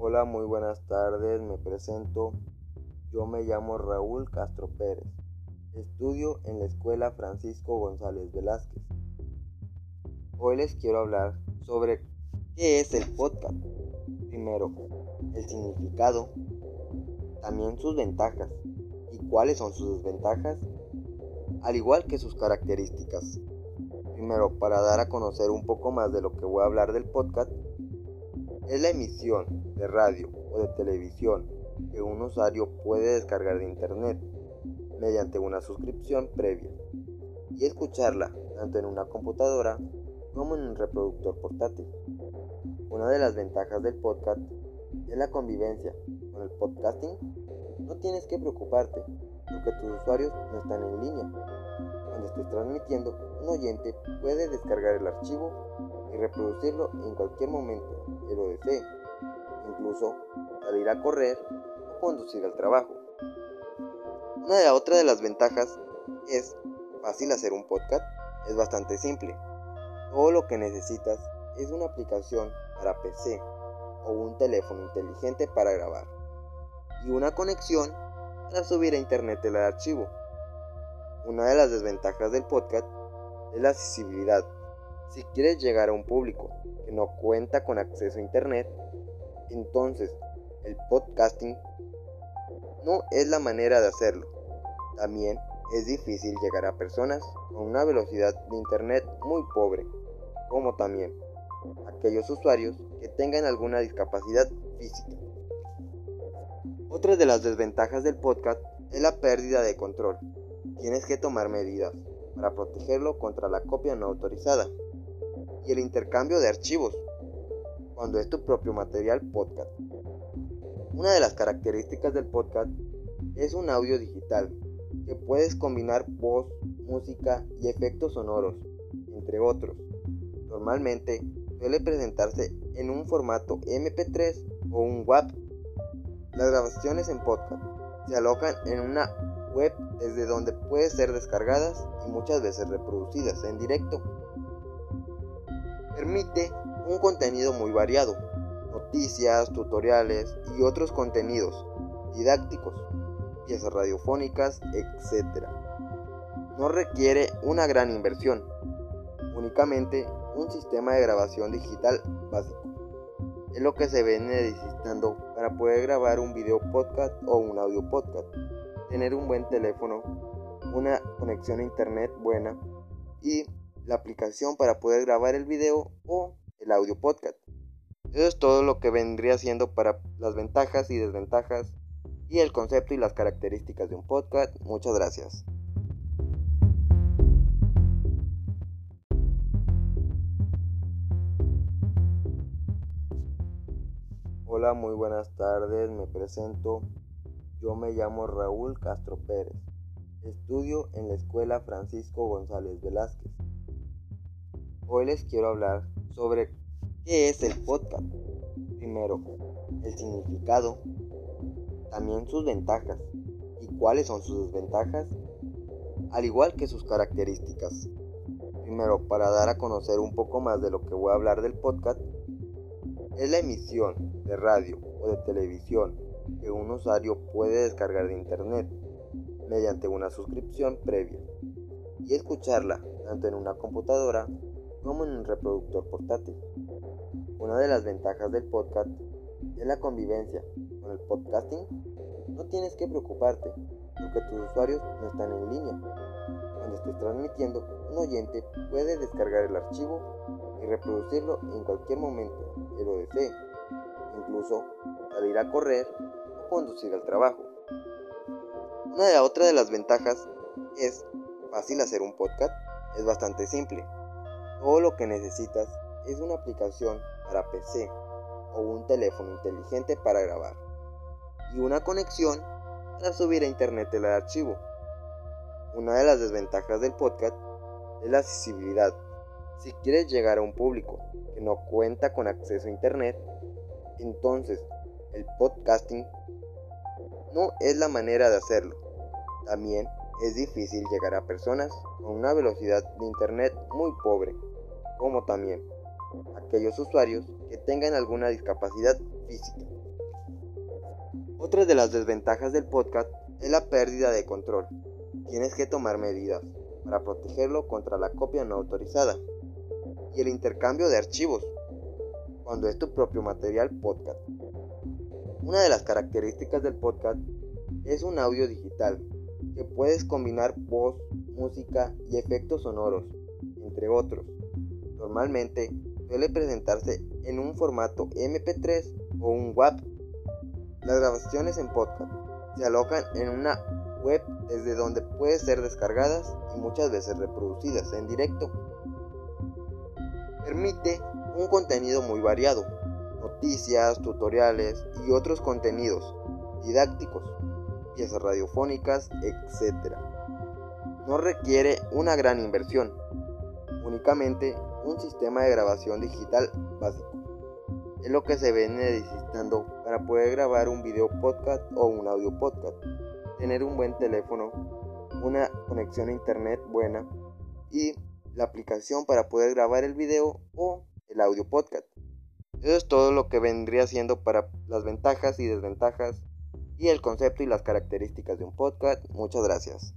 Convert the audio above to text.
Hola, muy buenas tardes, me presento. Yo me llamo Raúl Castro Pérez. Estudio en la Escuela Francisco González Velázquez. Hoy les quiero hablar sobre qué es el podcast. Primero, el significado, también sus ventajas y cuáles son sus desventajas, al igual que sus características. Primero, para dar a conocer un poco más de lo que voy a hablar del podcast, es la emisión de radio o de televisión que un usuario puede descargar de internet mediante una suscripción previa y escucharla tanto en una computadora como en un reproductor portátil. Una de las ventajas del podcast es la convivencia. Con el podcasting no tienes que preocuparte porque tus usuarios no están en línea. Cuando estés transmitiendo, un oyente puede descargar el archivo y reproducirlo en cualquier momento que lo desee, incluso salir a correr o conducir al trabajo. Una de las otra de las ventajas es fácil hacer un podcast, es bastante simple. Todo lo que necesitas es una aplicación para PC o un teléfono inteligente para grabar y una conexión para subir a internet el archivo. Una de las desventajas del podcast es la accesibilidad. Si quieres llegar a un público que no cuenta con acceso a internet, entonces el podcasting no es la manera de hacerlo. También es difícil llegar a personas con una velocidad de internet muy pobre, como también aquellos usuarios que tengan alguna discapacidad física. Otra de las desventajas del podcast es la pérdida de control. Tienes que tomar medidas para protegerlo contra la copia no autorizada y el intercambio de archivos cuando es tu propio material podcast. Una de las características del podcast es un audio digital que puedes combinar voz, música y efectos sonoros, entre otros. Normalmente suele presentarse en un formato MP3 o un WAP. Las grabaciones en podcast se alojan en una web desde donde pueden ser descargadas y muchas veces reproducidas en directo. Permite un contenido muy variado, noticias, tutoriales y otros contenidos didácticos, piezas radiofónicas, etc. No requiere una gran inversión, únicamente un sistema de grabación digital básico. Es lo que se viene necesitando para poder grabar un video podcast o un audio podcast. Tener un buen teléfono, una conexión a internet buena y la aplicación para poder grabar el video o el audio podcast. Eso es todo lo que vendría siendo para las ventajas y desventajas y el concepto y las características de un podcast. Muchas gracias. Hola, muy buenas tardes, me presento. Yo me llamo Raúl Castro Pérez. Estudio en la Escuela Francisco González Velázquez. Hoy les quiero hablar sobre qué es el podcast. Primero, el significado, también sus ventajas y cuáles son sus desventajas, al igual que sus características. Primero, para dar a conocer un poco más de lo que voy a hablar del podcast, es la emisión de radio o de televisión que un usuario puede descargar de internet mediante una suscripción previa y escucharla tanto en una computadora como en un reproductor portátil. Una de las ventajas del podcast es la convivencia. Con el podcasting no tienes que preocuparte porque tus usuarios no están en línea. Cuando estés transmitiendo, un oyente puede descargar el archivo y reproducirlo en cualquier momento que lo desee, incluso salir a correr conducir al trabajo. Una de las otra de las ventajas es fácil hacer un podcast, es bastante simple. Todo lo que necesitas es una aplicación para PC o un teléfono inteligente para grabar y una conexión para subir a internet el archivo. Una de las desventajas del podcast es la accesibilidad. Si quieres llegar a un público que no cuenta con acceso a internet, entonces el podcasting no es la manera de hacerlo. También es difícil llegar a personas con una velocidad de internet muy pobre, como también aquellos usuarios que tengan alguna discapacidad física. Otra de las desventajas del podcast es la pérdida de control. Tienes que tomar medidas para protegerlo contra la copia no autorizada y el intercambio de archivos cuando es tu propio material podcast. Una de las características del podcast es un audio digital que puedes combinar voz, música y efectos sonoros, entre otros. Normalmente suele presentarse en un formato MP3 o un WAP. Las grabaciones en podcast se alojan en una web desde donde pueden ser descargadas y muchas veces reproducidas en directo. Permite un contenido muy variado, noticias, tutoriales y otros contenidos didácticos, piezas radiofónicas, etc. No requiere una gran inversión, únicamente un sistema de grabación digital básico. Es lo que se viene necesitando para poder grabar un video podcast o un audio podcast. Tener un buen teléfono, una conexión a internet buena y la aplicación para poder grabar el video o el audio podcast. Eso es todo lo que vendría siendo para las ventajas y desventajas y el concepto y las características de un podcast. Muchas gracias.